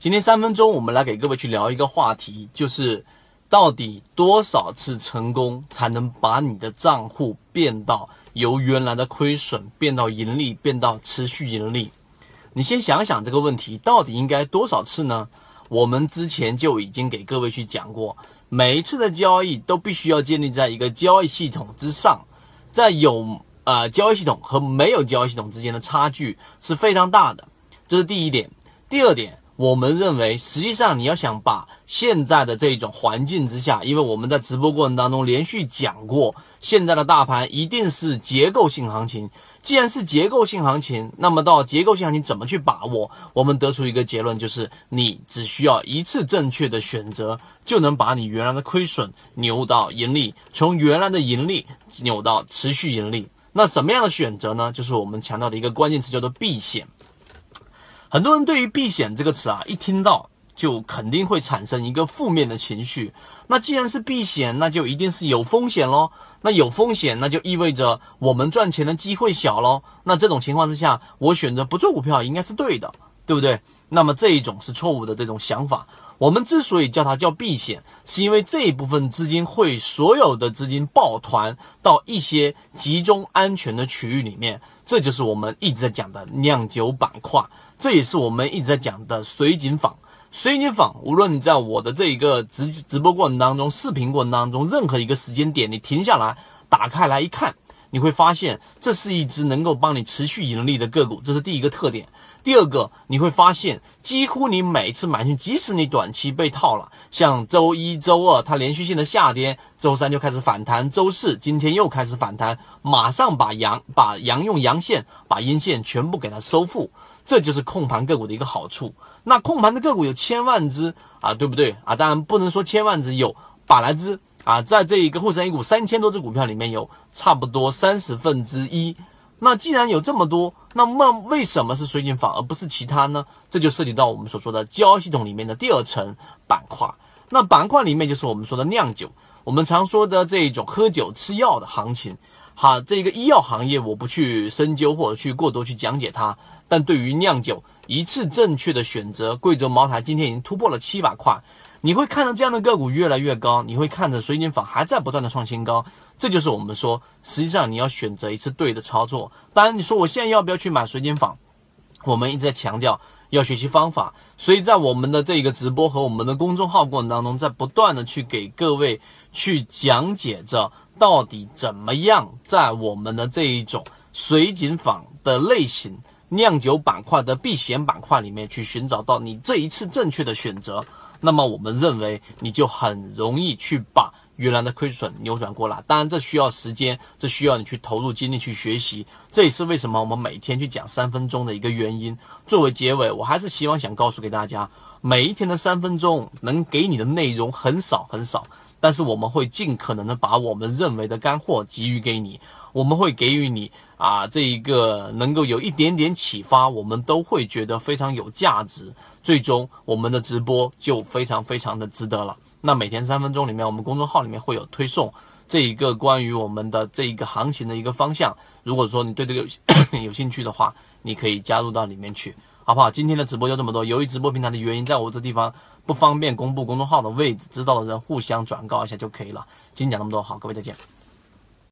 今天三分钟，我们来给各位去聊一个话题，就是到底多少次成功才能把你的账户变到由原来的亏损变到盈利，变到持续盈利？你先想想这个问题，到底应该多少次呢？我们之前就已经给各位去讲过，每一次的交易都必须要建立在一个交易系统之上，在有呃交易系统和没有交易系统之间的差距是非常大的，这是第一点。第二点。我们认为，实际上你要想把现在的这种环境之下，因为我们在直播过程当中连续讲过，现在的大盘一定是结构性行情。既然是结构性行情，那么到结构性行情怎么去把握？我们得出一个结论，就是你只需要一次正确的选择，就能把你原来的亏损扭到盈利，从原来的盈利扭到持续盈利。那什么样的选择呢？就是我们强调的一个关键词，叫做避险。很多人对于避险这个词啊，一听到就肯定会产生一个负面的情绪。那既然是避险，那就一定是有风险喽。那有风险，那就意味着我们赚钱的机会小喽。那这种情况之下，我选择不做股票应该是对的，对不对？那么这一种是错误的这种想法。我们之所以叫它叫避险，是因为这一部分资金会所有的资金抱团到一些集中安全的区域里面。这就是我们一直在讲的酿酒板块。这也是我们一直在讲的水井坊。水井坊，无论你在我的这一个直直播过程当中、视频过程当中，任何一个时间点，你停下来打开来一看，你会发现这是一只能够帮你持续盈利的个股。这是第一个特点。第二个，你会发现，几乎你每次买进，即使你短期被套了，像周一周二它连续性的下跌，周三就开始反弹，周四今天又开始反弹，马上把阳把阳用阳线，把阴线全部给它收复。这就是控盘个股的一个好处。那控盘的个股有千万只啊，对不对啊？当然不能说千万只，有百来只啊。在这一个沪深 A 股三千多只股票里面，有差不多三十分之一。那既然有这么多，那么为什么是水井坊而不是其他呢？这就涉及到我们所说的交易系统里面的第二层板块。那板块里面就是我们说的酿酒，我们常说的这一种喝酒吃药的行情。好，这个医药行业我不去深究或者去过多去讲解它，但对于酿酒一次正确的选择，贵州茅台今天已经突破了七百块，你会看到这样的个股越来越高，你会看着水井坊还在不断的创新高，这就是我们说，实际上你要选择一次对的操作。当然，你说我现在要不要去买水井坊？我们一直在强调要学习方法，所以在我们的这个直播和我们的公众号过程当中，在不断的去给各位去讲解着。到底怎么样在我们的这一种水井坊的类型酿酒板块的避险板块里面去寻找到你这一次正确的选择？那么我们认为你就很容易去把原来的亏损扭转过来。当然，这需要时间，这需要你去投入精力去学习。这也是为什么我们每天去讲三分钟的一个原因。作为结尾，我还是希望想告诉给大家，每一天的三分钟能给你的内容很少很少。但是我们会尽可能的把我们认为的干货给予给你，我们会给予你啊这一个能够有一点点启发，我们都会觉得非常有价值，最终我们的直播就非常非常的值得了。那每天三分钟里面，我们公众号里面会有推送这一个关于我们的这一个行情的一个方向。如果说你对这个有 兴趣的话，你可以加入到里面去，好不好？今天的直播就这么多，由于直播平台的原因，在我这地方。不方便公布公众号的位置，知道的人互相转告一下就可以了。今天讲那么多，好，各位再见。